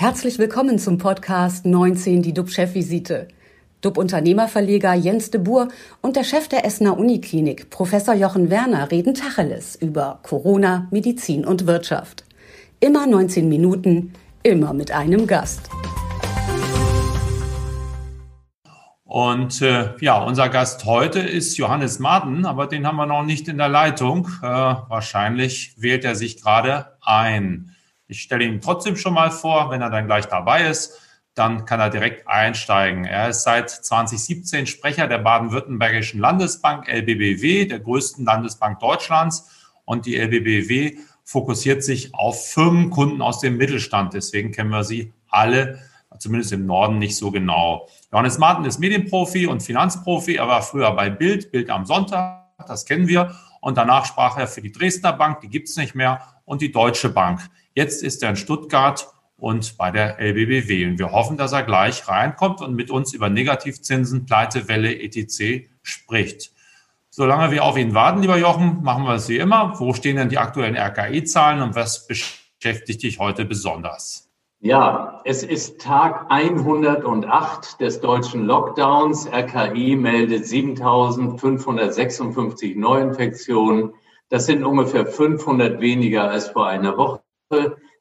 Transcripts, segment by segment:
Herzlich willkommen zum Podcast 19, die DUB-Chefvisite. DUB-Unternehmerverleger Jens de Boer und der Chef der Essener Uniklinik, Professor Jochen Werner, reden Tacheles über Corona, Medizin und Wirtschaft. Immer 19 Minuten, immer mit einem Gast. Und äh, ja, unser Gast heute ist Johannes Marten, aber den haben wir noch nicht in der Leitung. Äh, wahrscheinlich wählt er sich gerade ein. Ich stelle ihn trotzdem schon mal vor, wenn er dann gleich dabei ist, dann kann er direkt einsteigen. Er ist seit 2017 Sprecher der Baden-Württembergischen Landesbank LBBW, der größten Landesbank Deutschlands. Und die LBBW fokussiert sich auf Firmenkunden aus dem Mittelstand. Deswegen kennen wir sie alle zumindest im Norden nicht so genau. Johannes Martin ist Medienprofi und Finanzprofi. Er war früher bei Bild, Bild am Sonntag, das kennen wir. Und danach sprach er für die Dresdner Bank, die gibt es nicht mehr, und die Deutsche Bank. Jetzt ist er in Stuttgart und bei der LBBW. Und wir hoffen, dass er gleich reinkommt und mit uns über Negativzinsen, Pleitewelle, etc. spricht. Solange wir auf ihn warten, lieber Jochen, machen wir es wie immer. Wo stehen denn die aktuellen RKI-Zahlen und was beschäftigt dich heute besonders? Ja, es ist Tag 108 des deutschen Lockdowns. RKI meldet 7.556 Neuinfektionen. Das sind ungefähr 500 weniger als vor einer Woche.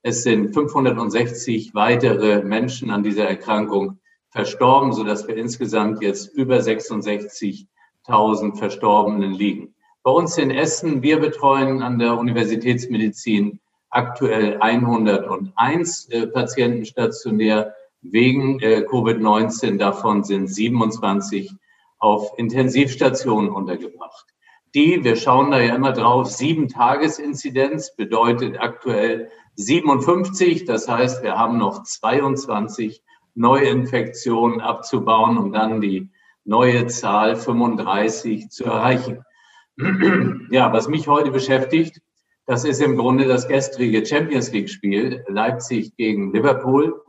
Es sind 560 weitere Menschen an dieser Erkrankung verstorben, sodass wir insgesamt jetzt über 66.000 Verstorbenen liegen. Bei uns in Essen, wir betreuen an der Universitätsmedizin aktuell 101 äh, Patienten stationär wegen äh, Covid-19. Davon sind 27 auf Intensivstationen untergebracht. Die, wir schauen da ja immer drauf, sieben Tagesinzidenz bedeutet aktuell 57. Das heißt, wir haben noch 22 Neuinfektionen abzubauen, um dann die neue Zahl 35 zu erreichen. Ja, was mich heute beschäftigt, das ist im Grunde das gestrige Champions League Spiel, Leipzig gegen Liverpool.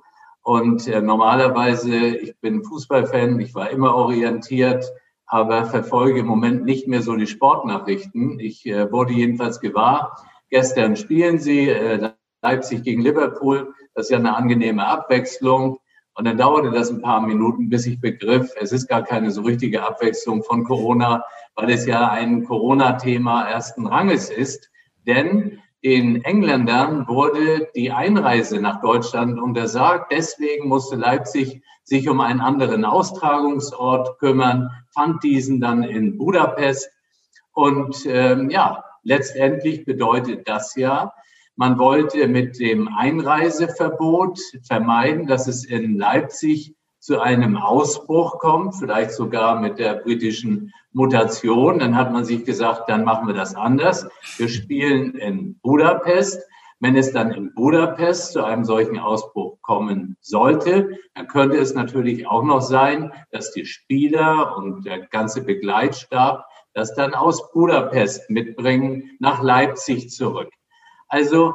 Und äh, normalerweise, ich bin Fußballfan, ich war immer orientiert, aber verfolge im Moment nicht mehr so die Sportnachrichten. Ich äh, wurde jedenfalls gewahr, gestern spielen sie äh, Leipzig gegen Liverpool. Das ist ja eine angenehme Abwechslung. Und dann dauerte das ein paar Minuten, bis ich begriff, es ist gar keine so richtige Abwechslung von Corona, weil es ja ein Corona-Thema ersten Ranges ist. Denn den Engländern wurde die Einreise nach Deutschland untersagt. Deswegen musste Leipzig sich um einen anderen Austragungsort kümmern, fand diesen dann in Budapest. Und ähm, ja, letztendlich bedeutet das ja, man wollte mit dem Einreiseverbot vermeiden, dass es in Leipzig zu einem Ausbruch kommt, vielleicht sogar mit der britischen Mutation. Dann hat man sich gesagt, dann machen wir das anders. Wir spielen in Budapest. Wenn es dann in Budapest zu einem solchen Ausbruch kommen sollte, dann könnte es natürlich auch noch sein, dass die Spieler und der ganze Begleitstab das dann aus Budapest mitbringen nach Leipzig zurück. Also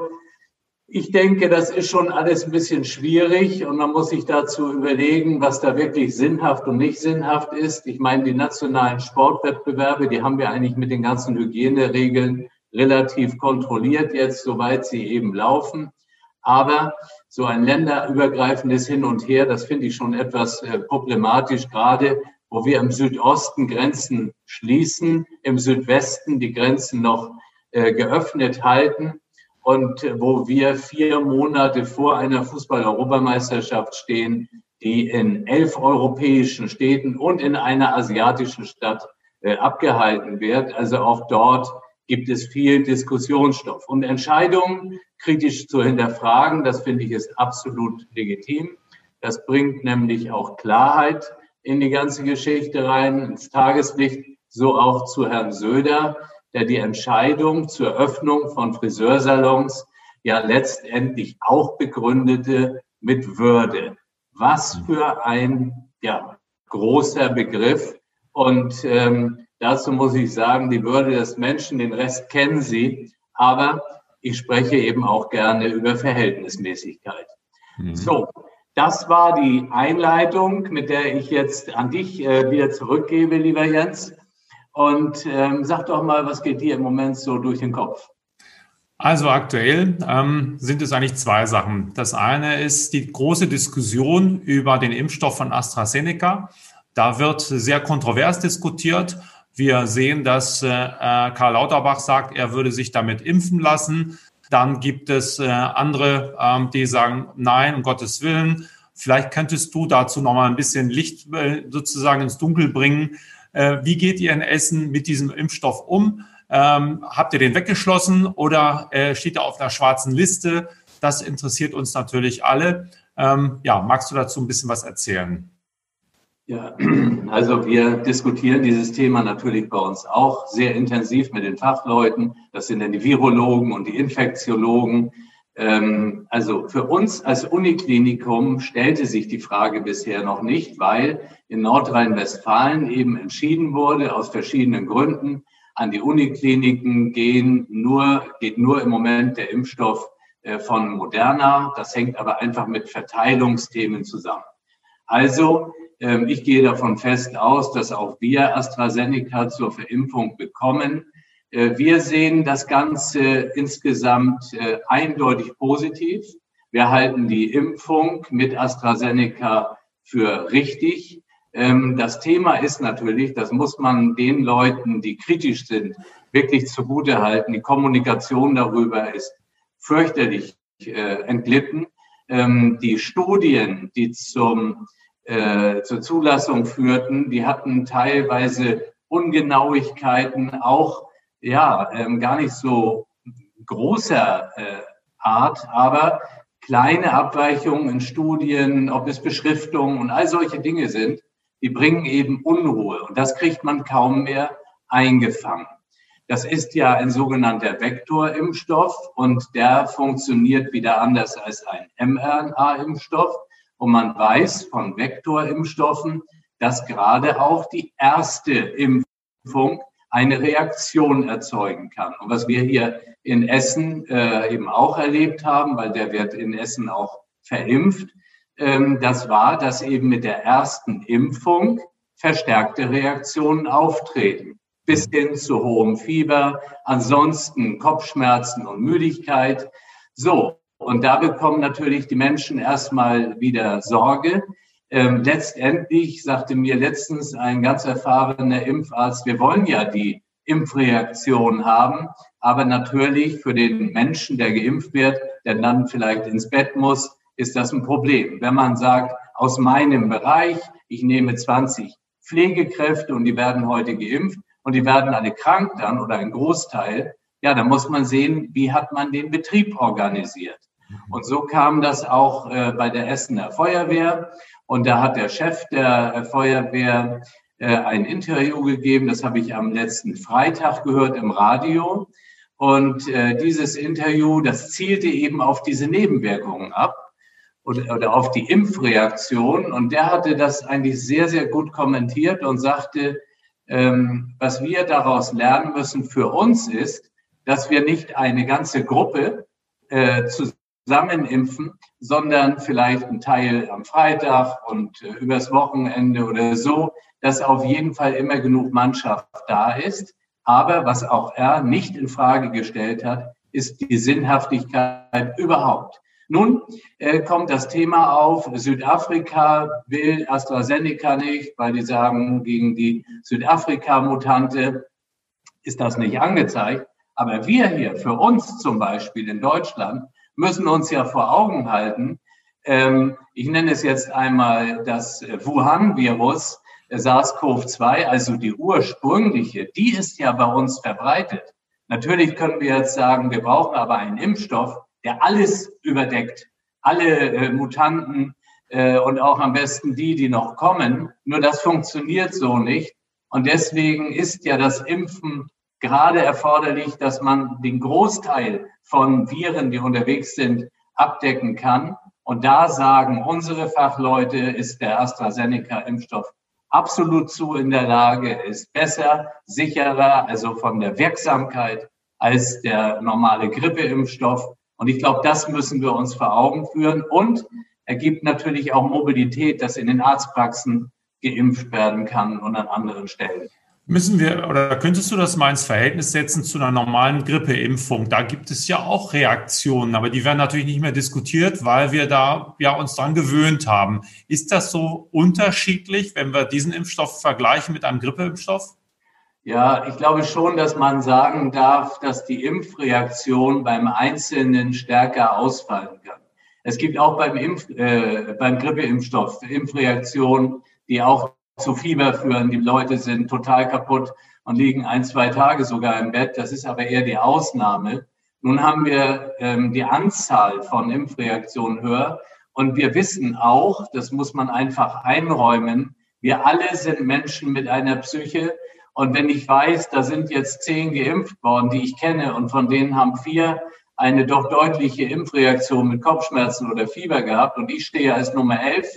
ich denke, das ist schon alles ein bisschen schwierig und man muss sich dazu überlegen, was da wirklich sinnhaft und nicht sinnhaft ist. Ich meine, die nationalen Sportwettbewerbe, die haben wir eigentlich mit den ganzen Hygieneregeln relativ kontrolliert jetzt, soweit sie eben laufen. Aber so ein länderübergreifendes Hin und Her, das finde ich schon etwas äh, problematisch, gerade wo wir im Südosten Grenzen schließen, im Südwesten die Grenzen noch äh, geöffnet halten und wo wir vier Monate vor einer Fußball-Europameisterschaft stehen, die in elf europäischen Städten und in einer asiatischen Stadt äh, abgehalten wird. Also auch dort gibt es viel Diskussionsstoff und Entscheidungen kritisch zu hinterfragen. Das finde ich ist absolut legitim. Das bringt nämlich auch Klarheit in die ganze Geschichte rein, ins Tageslicht, so auch zu Herrn Söder, der die Entscheidung zur Öffnung von Friseursalons ja letztendlich auch begründete mit Würde. Was für ein ja, großer Begriff. Und ähm, dazu muss ich sagen, die Würde des Menschen, den Rest kennen Sie, aber ich spreche eben auch gerne über Verhältnismäßigkeit. Mhm. So, das war die Einleitung, mit der ich jetzt an dich äh, wieder zurückgebe, lieber Jens. Und ähm, sag doch mal, was geht dir im Moment so durch den Kopf? Also aktuell ähm, sind es eigentlich zwei Sachen. Das eine ist die große Diskussion über den Impfstoff von AstraZeneca. Da wird sehr kontrovers diskutiert. Wir sehen, dass äh, Karl Lauterbach sagt, er würde sich damit impfen lassen. Dann gibt es äh, andere, ähm, die sagen, nein, um Gottes Willen. Vielleicht könntest du dazu noch mal ein bisschen Licht äh, sozusagen ins Dunkel bringen. Äh, wie geht ihr in Essen mit diesem Impfstoff um? Ähm, habt ihr den weggeschlossen oder äh, steht er auf einer schwarzen Liste? Das interessiert uns natürlich alle. Ähm, ja, magst du dazu ein bisschen was erzählen? Ja, also wir diskutieren dieses Thema natürlich bei uns auch sehr intensiv mit den Fachleuten. Das sind dann die Virologen und die Infektiologen. Ähm, also für uns als Uniklinikum stellte sich die Frage bisher noch nicht, weil in Nordrhein-Westfalen eben entschieden wurde, aus verschiedenen Gründen, an die Unikliniken gehen nur, geht nur im Moment der Impfstoff äh, von Moderna. Das hängt aber einfach mit Verteilungsthemen zusammen. Also, ähm, ich gehe davon fest aus, dass auch wir AstraZeneca zur Verimpfung bekommen. Äh, wir sehen das Ganze insgesamt äh, eindeutig positiv. Wir halten die Impfung mit AstraZeneca für richtig. Ähm, das Thema ist natürlich, das muss man den Leuten, die kritisch sind, wirklich zugute halten. Die Kommunikation darüber ist fürchterlich äh, entglitten. Ähm, die Studien, die zum, zur Zulassung führten, die hatten teilweise Ungenauigkeiten, auch ja, ähm, gar nicht so großer äh, Art, aber kleine Abweichungen in Studien, ob es Beschriftungen und all solche Dinge sind, die bringen eben Unruhe und das kriegt man kaum mehr eingefangen. Das ist ja ein sogenannter Vektorimpfstoff und der funktioniert wieder anders als ein mRNA-Impfstoff. Und man weiß von Vektorimpfstoffen, dass gerade auch die erste Impfung eine Reaktion erzeugen kann. Und was wir hier in Essen äh, eben auch erlebt haben, weil der wird in Essen auch verimpft, ähm, das war, dass eben mit der ersten Impfung verstärkte Reaktionen auftreten, bis hin zu hohem Fieber, ansonsten Kopfschmerzen und Müdigkeit. So, und da bekommen natürlich die Menschen erstmal wieder Sorge. Ähm, letztendlich sagte mir letztens ein ganz erfahrener Impfarzt, wir wollen ja die Impfreaktion haben, aber natürlich für den Menschen, der geimpft wird, der dann vielleicht ins Bett muss, ist das ein Problem. Wenn man sagt, aus meinem Bereich, ich nehme 20 Pflegekräfte und die werden heute geimpft und die werden alle krank dann oder ein Großteil, ja, dann muss man sehen, wie hat man den Betrieb organisiert. Und so kam das auch äh, bei der Essener Feuerwehr. Und da hat der Chef der äh, Feuerwehr äh, ein Interview gegeben, das habe ich am letzten Freitag gehört im Radio. Und äh, dieses Interview, das zielte eben auf diese Nebenwirkungen ab oder, auf die Impfreaktion. Und der hatte das eigentlich sehr, sehr gut kommentiert und sagte, ähm, was wir daraus lernen müssen für uns ist, dass wir nicht eine ganze Gruppe äh, zusammen impfen, sondern vielleicht ein Teil am Freitag und äh, übers Wochenende oder so, dass auf jeden Fall immer genug Mannschaft da ist. Aber was auch er nicht in Frage gestellt hat, ist die Sinnhaftigkeit überhaupt. Nun äh, kommt das Thema auf, Südafrika will AstraZeneca nicht, weil die sagen, gegen die Südafrika-Mutante ist das nicht angezeigt. Aber wir hier, für uns zum Beispiel in Deutschland, müssen uns ja vor Augen halten, ähm, ich nenne es jetzt einmal das Wuhan-Virus, SARS-CoV-2, also die ursprüngliche, die ist ja bei uns verbreitet. Natürlich können wir jetzt sagen, wir brauchen aber einen Impfstoff, der alles überdeckt, alle äh, Mutanten äh, und auch am besten die, die noch kommen. Nur das funktioniert so nicht. Und deswegen ist ja das Impfen gerade erforderlich, dass man den Großteil von Viren, die unterwegs sind, abdecken kann. Und da sagen unsere Fachleute, ist der AstraZeneca-Impfstoff absolut zu in der Lage, ist besser, sicherer, also von der Wirksamkeit als der normale Grippeimpfstoff. Und ich glaube, das müssen wir uns vor Augen führen und ergibt natürlich auch Mobilität, dass in den Arztpraxen geimpft werden kann und an anderen Stellen. Müssen wir oder könntest du das mal ins Verhältnis setzen zu einer normalen Grippeimpfung? Da gibt es ja auch Reaktionen, aber die werden natürlich nicht mehr diskutiert, weil wir da ja uns dran gewöhnt haben. Ist das so unterschiedlich, wenn wir diesen Impfstoff vergleichen mit einem Grippeimpfstoff? Ja, ich glaube schon, dass man sagen darf, dass die Impfreaktion beim Einzelnen stärker ausfallen kann. Es gibt auch beim, Impf, äh, beim Grippeimpfstoff Impfreaktionen, die auch zu Fieber führen. Die Leute sind total kaputt und liegen ein, zwei Tage sogar im Bett. Das ist aber eher die Ausnahme. Nun haben wir ähm, die Anzahl von Impfreaktionen höher und wir wissen auch, das muss man einfach einräumen, wir alle sind Menschen mit einer Psyche. Und wenn ich weiß, da sind jetzt zehn geimpft worden, die ich kenne, und von denen haben vier eine doch deutliche Impfreaktion mit Kopfschmerzen oder Fieber gehabt und ich stehe als Nummer elf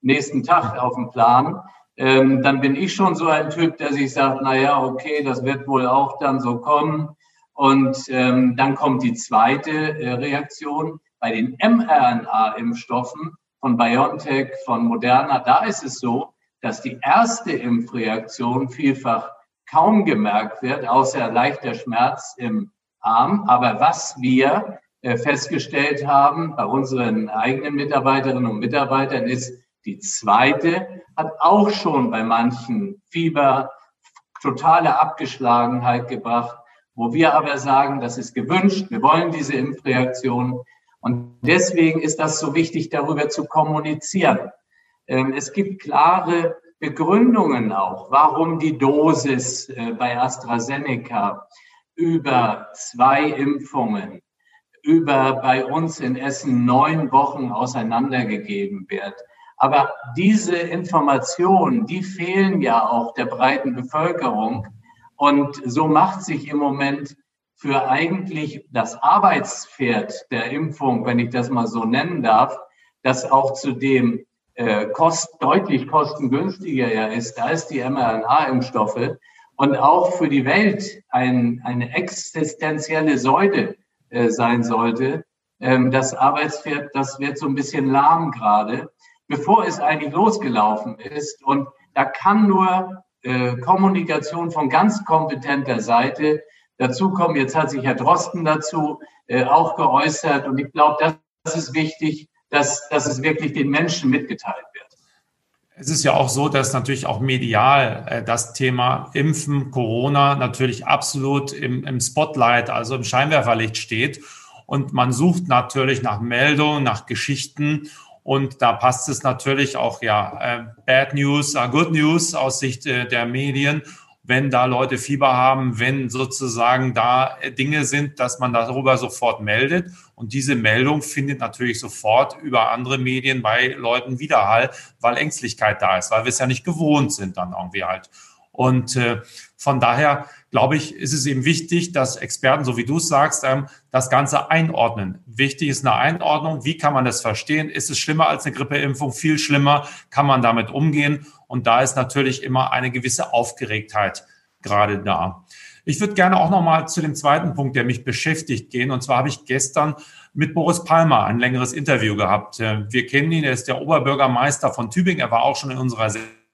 nächsten Tag auf dem Plan, ähm, dann bin ich schon so ein Typ, der sich sagt, na ja, okay, das wird wohl auch dann so kommen. Und ähm, dann kommt die zweite äh, Reaktion bei den mRNA-Impfstoffen von BioNTech, von Moderna. Da ist es so, dass die erste Impfreaktion vielfach kaum gemerkt wird, außer leichter Schmerz im Arm. Aber was wir äh, festgestellt haben bei unseren eigenen Mitarbeiterinnen und Mitarbeitern ist, die zweite hat auch schon bei manchen Fieber, totale Abgeschlagenheit gebracht, wo wir aber sagen, das ist gewünscht, wir wollen diese Impfreaktion. Und deswegen ist das so wichtig, darüber zu kommunizieren. Ähm, es gibt klare Begründungen auch, warum die Dosis äh, bei AstraZeneca über zwei Impfungen über bei uns in Essen neun Wochen auseinandergegeben wird. Aber diese Informationen, die fehlen ja auch der breiten Bevölkerung. Und so macht sich im Moment für eigentlich das Arbeitspferd der Impfung, wenn ich das mal so nennen darf, das auch zudem äh, kost, deutlich kostengünstiger ja ist, ist die mRNA-Impfstoffe und auch für die Welt ein, eine existenzielle Säule äh, sein sollte. Ähm, das Arbeitspferd, das wird so ein bisschen lahm gerade bevor es eigentlich losgelaufen ist. Und da kann nur äh, Kommunikation von ganz kompetenter Seite dazukommen. Jetzt hat sich Herr Drosten dazu äh, auch geäußert. Und ich glaube, das, das ist wichtig, dass, dass es wirklich den Menschen mitgeteilt wird. Es ist ja auch so, dass natürlich auch medial äh, das Thema Impfen, Corona natürlich absolut im, im Spotlight, also im Scheinwerferlicht steht. Und man sucht natürlich nach Meldungen, nach Geschichten. Und da passt es natürlich auch, ja, äh, Bad News, uh, Good News aus Sicht äh, der Medien. Wenn da Leute Fieber haben, wenn sozusagen da äh, Dinge sind, dass man darüber sofort meldet. Und diese Meldung findet natürlich sofort über andere Medien bei Leuten Widerhall, weil Ängstlichkeit da ist, weil wir es ja nicht gewohnt sind dann irgendwie halt. Und äh, von daher glaube ich, ist es eben wichtig, dass Experten, so wie du es sagst, ähm, das Ganze einordnen. Wichtig ist eine Einordnung. Wie kann man das verstehen? Ist es schlimmer als eine Grippeimpfung? Viel schlimmer? Kann man damit umgehen? Und da ist natürlich immer eine gewisse Aufgeregtheit gerade da. Ich würde gerne auch noch mal zu dem zweiten Punkt, der mich beschäftigt, gehen. Und zwar habe ich gestern mit Boris Palmer ein längeres Interview gehabt. Äh, wir kennen ihn, er ist der Oberbürgermeister von Tübingen. Er war auch schon in unserer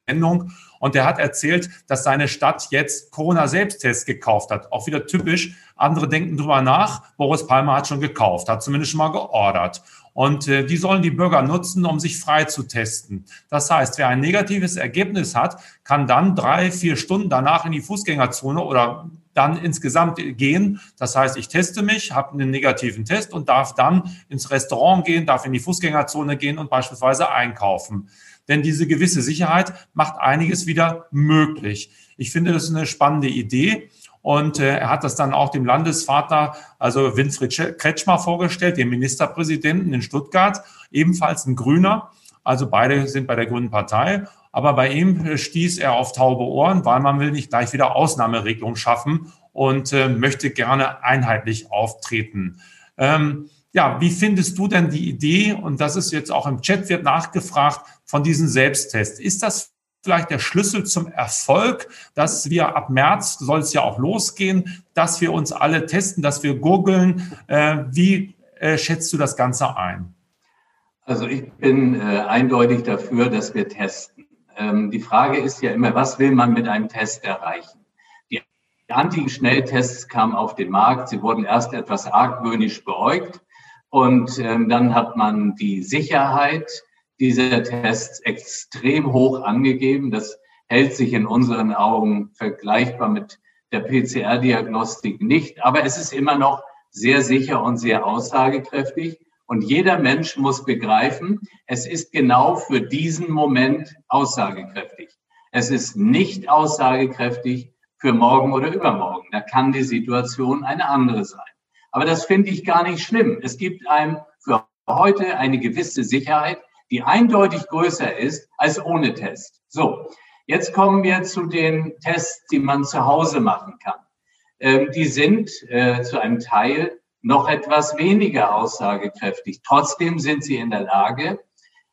Sendung. Und er hat erzählt, dass seine Stadt jetzt Corona-Selbsttests gekauft hat. Auch wieder typisch. Andere denken drüber nach. Boris Palmer hat schon gekauft, hat zumindest schon mal geordert. Und äh, die sollen die Bürger nutzen, um sich frei zu testen. Das heißt, wer ein negatives Ergebnis hat, kann dann drei, vier Stunden danach in die Fußgängerzone oder dann insgesamt gehen. Das heißt, ich teste mich, habe einen negativen Test und darf dann ins Restaurant gehen, darf in die Fußgängerzone gehen und beispielsweise einkaufen denn diese gewisse Sicherheit macht einiges wieder möglich. Ich finde, das ist eine spannende Idee. Und äh, er hat das dann auch dem Landesvater, also Winfried Kretschmer, vorgestellt, dem Ministerpräsidenten in Stuttgart, ebenfalls ein Grüner. Also beide sind bei der Grünen Partei. Aber bei ihm stieß er auf taube Ohren, weil man will nicht gleich wieder Ausnahmeregelungen schaffen und äh, möchte gerne einheitlich auftreten. Ähm, ja, wie findest du denn die Idee, und das ist jetzt auch im Chat wird nachgefragt, von diesen Selbsttests? Ist das vielleicht der Schlüssel zum Erfolg, dass wir ab März soll es ja auch losgehen, dass wir uns alle testen, dass wir googeln? Äh, wie äh, schätzt du das Ganze ein? Also ich bin äh, eindeutig dafür, dass wir testen. Ähm, die Frage ist ja immer, was will man mit einem Test erreichen? Antigen-Schnelltests kamen auf den Markt. Sie wurden erst etwas argwöhnisch beäugt und ähm, dann hat man die Sicherheit dieser Tests extrem hoch angegeben. Das hält sich in unseren Augen vergleichbar mit der PCR-Diagnostik nicht, aber es ist immer noch sehr sicher und sehr aussagekräftig. Und jeder Mensch muss begreifen, es ist genau für diesen Moment aussagekräftig. Es ist nicht aussagekräftig für morgen oder übermorgen. Da kann die Situation eine andere sein. Aber das finde ich gar nicht schlimm. Es gibt einem für heute eine gewisse Sicherheit, die eindeutig größer ist als ohne Test. So, jetzt kommen wir zu den Tests, die man zu Hause machen kann. Ähm, die sind äh, zu einem Teil noch etwas weniger aussagekräftig. Trotzdem sind sie in der Lage,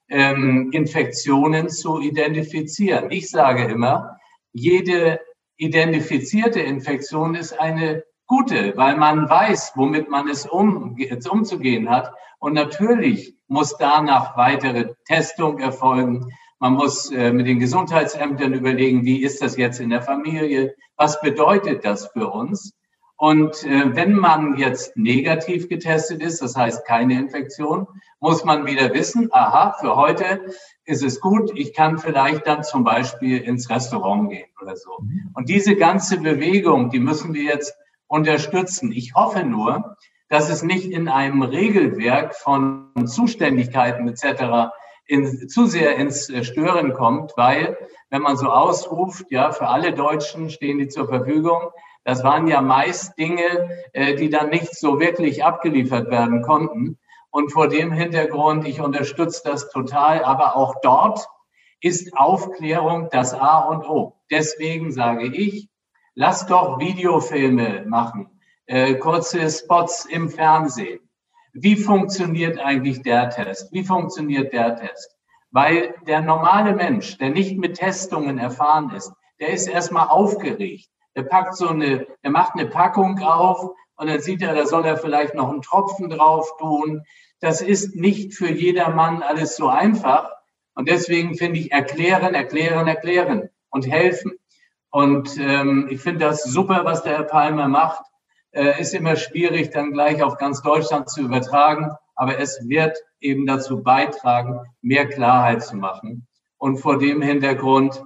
ähm, Infektionen zu identifizieren. Ich sage immer, jede identifizierte Infektion ist eine gute, weil man weiß, womit man es um, jetzt umzugehen hat. Und natürlich muss danach weitere Testung erfolgen. Man muss äh, mit den Gesundheitsämtern überlegen, wie ist das jetzt in der Familie? Was bedeutet das für uns? Und äh, wenn man jetzt negativ getestet ist, das heißt keine Infektion, muss man wieder wissen, aha, für heute ist es gut, ich kann vielleicht dann zum Beispiel ins Restaurant gehen oder so. Mhm. Und diese ganze Bewegung, die müssen wir jetzt unterstützen. Ich hoffe nur, dass es nicht in einem Regelwerk von Zuständigkeiten etc. In, zu sehr ins Stören kommt, weil wenn man so ausruft, ja, für alle Deutschen stehen die zur Verfügung, das waren ja meist Dinge, äh, die dann nicht so wirklich abgeliefert werden konnten. Und vor dem Hintergrund, ich unterstütze das total, aber auch dort ist Aufklärung das A und O. Deswegen sage ich, lass doch Videofilme machen, äh, kurze Spots im Fernsehen. Wie funktioniert eigentlich der Test? Wie funktioniert der Test? Weil der normale Mensch, der nicht mit Testungen erfahren ist, der ist erstmal aufgeregt. Der packt so eine, der macht eine Packung auf und dann sieht er, da soll er vielleicht noch einen Tropfen drauf tun. Das ist nicht für jedermann alles so einfach. Und deswegen finde ich erklären, erklären, erklären und helfen. Und ähm, ich finde das super, was der Herr Palmer macht. Äh, ist immer schwierig, dann gleich auf ganz Deutschland zu übertragen. Aber es wird eben dazu beitragen, mehr Klarheit zu machen. Und vor dem Hintergrund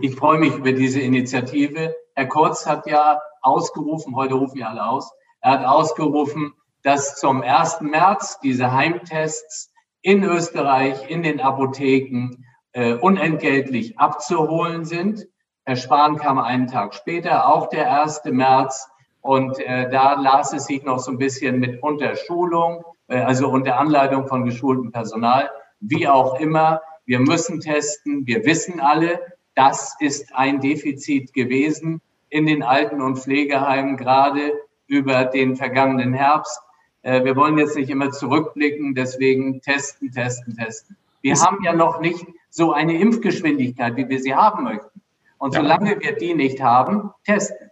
ich freue mich über diese Initiative. Herr Kurz hat ja ausgerufen, heute rufen wir alle aus, er hat ausgerufen, dass zum 1. März diese Heimtests in Österreich, in den Apotheken äh, unentgeltlich abzuholen sind. Herr Spahn kam einen Tag später, auch der 1. März. Und äh, da las es sich noch so ein bisschen mit Unterschulung, äh, also unter Anleitung von geschultem Personal, wie auch immer. Wir müssen testen. Wir wissen alle, das ist ein Defizit gewesen in den Alten- und Pflegeheimen, gerade über den vergangenen Herbst. Äh, wir wollen jetzt nicht immer zurückblicken, deswegen testen, testen, testen. Wir haben ja noch nicht so eine Impfgeschwindigkeit, wie wir sie haben möchten. Und solange wir die nicht haben, testen.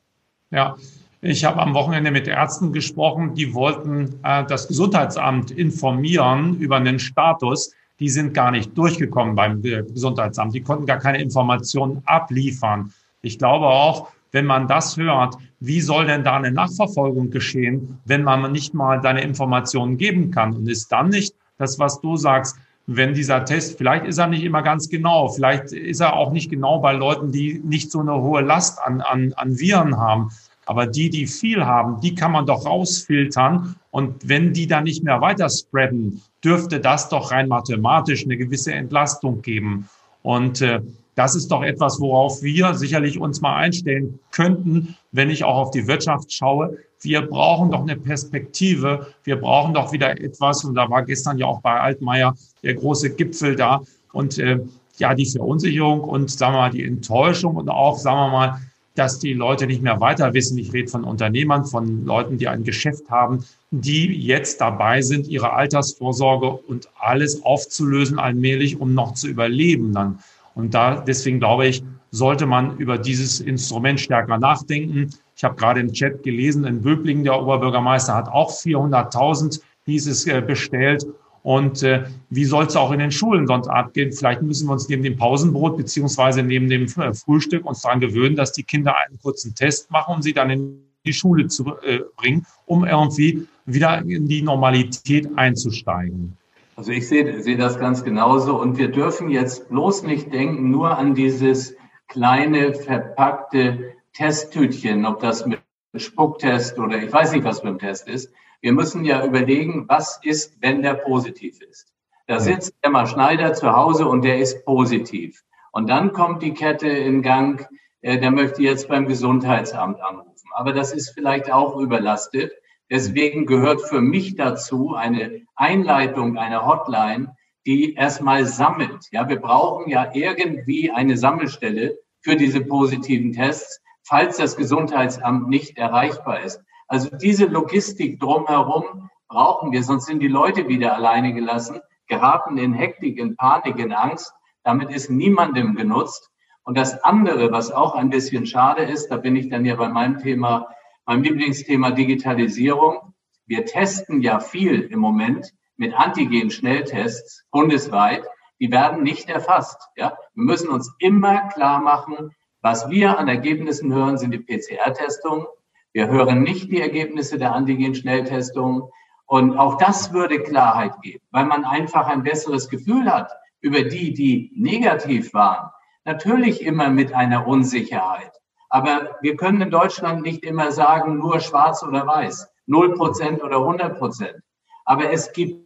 Ja, ich habe am Wochenende mit Ärzten gesprochen, die wollten äh, das Gesundheitsamt informieren über den Status die sind gar nicht durchgekommen beim Gesundheitsamt. Die konnten gar keine Informationen abliefern. Ich glaube auch, wenn man das hört, wie soll denn da eine Nachverfolgung geschehen, wenn man nicht mal seine Informationen geben kann? Und ist dann nicht das, was du sagst, wenn dieser Test, vielleicht ist er nicht immer ganz genau, vielleicht ist er auch nicht genau bei Leuten, die nicht so eine hohe Last an, an, an Viren haben. Aber die, die viel haben, die kann man doch rausfiltern. Und wenn die dann nicht mehr weiter spreaden, dürfte das doch rein mathematisch eine gewisse Entlastung geben. Und äh, das ist doch etwas, worauf wir sicherlich uns mal einstellen könnten, wenn ich auch auf die Wirtschaft schaue. Wir brauchen doch eine Perspektive. Wir brauchen doch wieder etwas. Und da war gestern ja auch bei Altmaier der große Gipfel da. Und äh, ja, die Verunsicherung und sagen wir mal die Enttäuschung und auch, sagen wir mal, dass die Leute nicht mehr weiter wissen. Ich rede von Unternehmern, von Leuten, die ein Geschäft haben, die jetzt dabei sind, ihre Altersvorsorge und alles aufzulösen allmählich, um noch zu überleben dann. Und da, deswegen glaube ich, sollte man über dieses Instrument stärker nachdenken. Ich habe gerade im Chat gelesen, in Böblingen, der Oberbürgermeister hat auch 400.000, hieß es, bestellt. Und äh, wie soll es auch in den Schulen sonst abgehen? Vielleicht müssen wir uns neben dem Pausenbrot beziehungsweise neben dem äh, Frühstück uns daran gewöhnen, dass die Kinder einen kurzen Test machen, um sie dann in die Schule zu äh, bringen, um irgendwie wieder in die Normalität einzusteigen. Also ich sehe, sehe das ganz genauso. Und wir dürfen jetzt bloß nicht denken nur an dieses kleine verpackte Testtütchen, ob das mit Spucktest oder ich weiß nicht, was für ein Test ist. Wir müssen ja überlegen, was ist, wenn der positiv ist. Da sitzt Emma Schneider zu Hause und der ist positiv. Und dann kommt die Kette in Gang, äh, der möchte jetzt beim Gesundheitsamt anrufen. Aber das ist vielleicht auch überlastet. Deswegen gehört für mich dazu eine Einleitung einer Hotline, die erstmal sammelt. Ja, wir brauchen ja irgendwie eine Sammelstelle für diese positiven Tests, falls das Gesundheitsamt nicht erreichbar ist. Also diese Logistik drumherum brauchen wir, sonst sind die Leute wieder alleine gelassen, geraten in Hektik, in Panik, in Angst. Damit ist niemandem genutzt. Und das andere, was auch ein bisschen schade ist, da bin ich dann ja bei meinem Thema, meinem Lieblingsthema Digitalisierung. Wir testen ja viel im Moment mit Antigen-Schnelltests bundesweit. Die werden nicht erfasst. Ja? Wir müssen uns immer klar machen, was wir an Ergebnissen hören, sind die PCR-Testungen. Wir hören nicht die Ergebnisse der Antigen-Schnelltestungen. Und auch das würde Klarheit geben, weil man einfach ein besseres Gefühl hat über die, die negativ waren. Natürlich immer mit einer Unsicherheit. Aber wir können in Deutschland nicht immer sagen, nur schwarz oder weiß, 0 Prozent oder 100 Prozent. Aber es gibt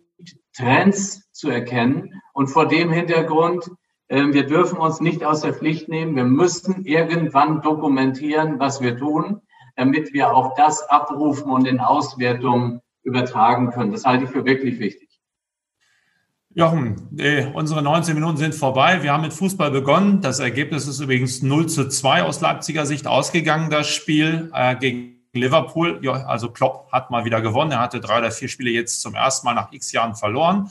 Trends zu erkennen. Und vor dem Hintergrund, wir dürfen uns nicht aus der Pflicht nehmen. Wir müssen irgendwann dokumentieren, was wir tun damit wir auch das abrufen und in Auswertungen übertragen können. Das halte ich für wirklich wichtig. Jochen, äh, unsere 19 Minuten sind vorbei. Wir haben mit Fußball begonnen. Das Ergebnis ist übrigens 0 zu 2 aus Leipziger Sicht ausgegangen, das Spiel äh, gegen Liverpool. Ja, also Klopp hat mal wieder gewonnen. Er hatte drei oder vier Spiele jetzt zum ersten Mal nach x Jahren verloren.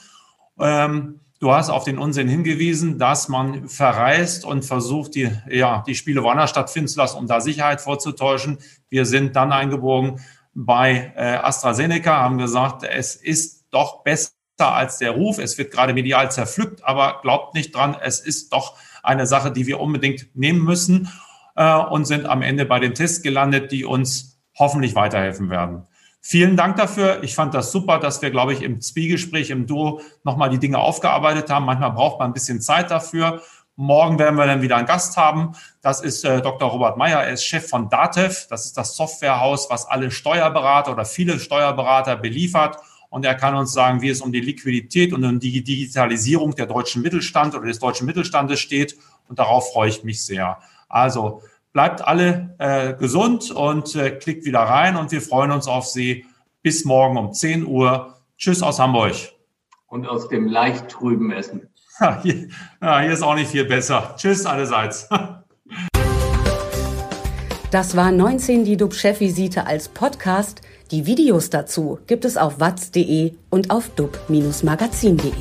Ähm, Du hast auf den Unsinn hingewiesen, dass man verreist und versucht, die, ja, die Spiele woanders stattfinden zu lassen, um da Sicherheit vorzutäuschen. Wir sind dann eingebogen bei äh, AstraZeneca, haben gesagt, es ist doch besser als der Ruf. Es wird gerade medial zerpflückt, aber glaubt nicht dran, es ist doch eine Sache, die wir unbedingt nehmen müssen äh, und sind am Ende bei den Tests gelandet, die uns hoffentlich weiterhelfen werden. Vielen Dank dafür. Ich fand das super, dass wir, glaube ich, im Zwiegespräch, im Duo nochmal die Dinge aufgearbeitet haben. Manchmal braucht man ein bisschen Zeit dafür. Morgen werden wir dann wieder einen Gast haben. Das ist äh, Dr. Robert Meyer. Er ist Chef von Datev. Das ist das Softwarehaus, was alle Steuerberater oder viele Steuerberater beliefert. Und er kann uns sagen, wie es um die Liquidität und um die Digitalisierung der deutschen Mittelstand oder des deutschen Mittelstandes steht. Und darauf freue ich mich sehr. Also Bleibt alle äh, gesund und äh, klickt wieder rein und wir freuen uns auf Sie. Bis morgen um 10 Uhr. Tschüss aus Hamburg. Und aus dem leicht trüben Essen. Ja, hier, ja, hier ist auch nicht viel besser. Tschüss allerseits. Das war 19 die DUB-Chefvisite als Podcast. Die Videos dazu gibt es auf watz.de und auf dub-magazin.de.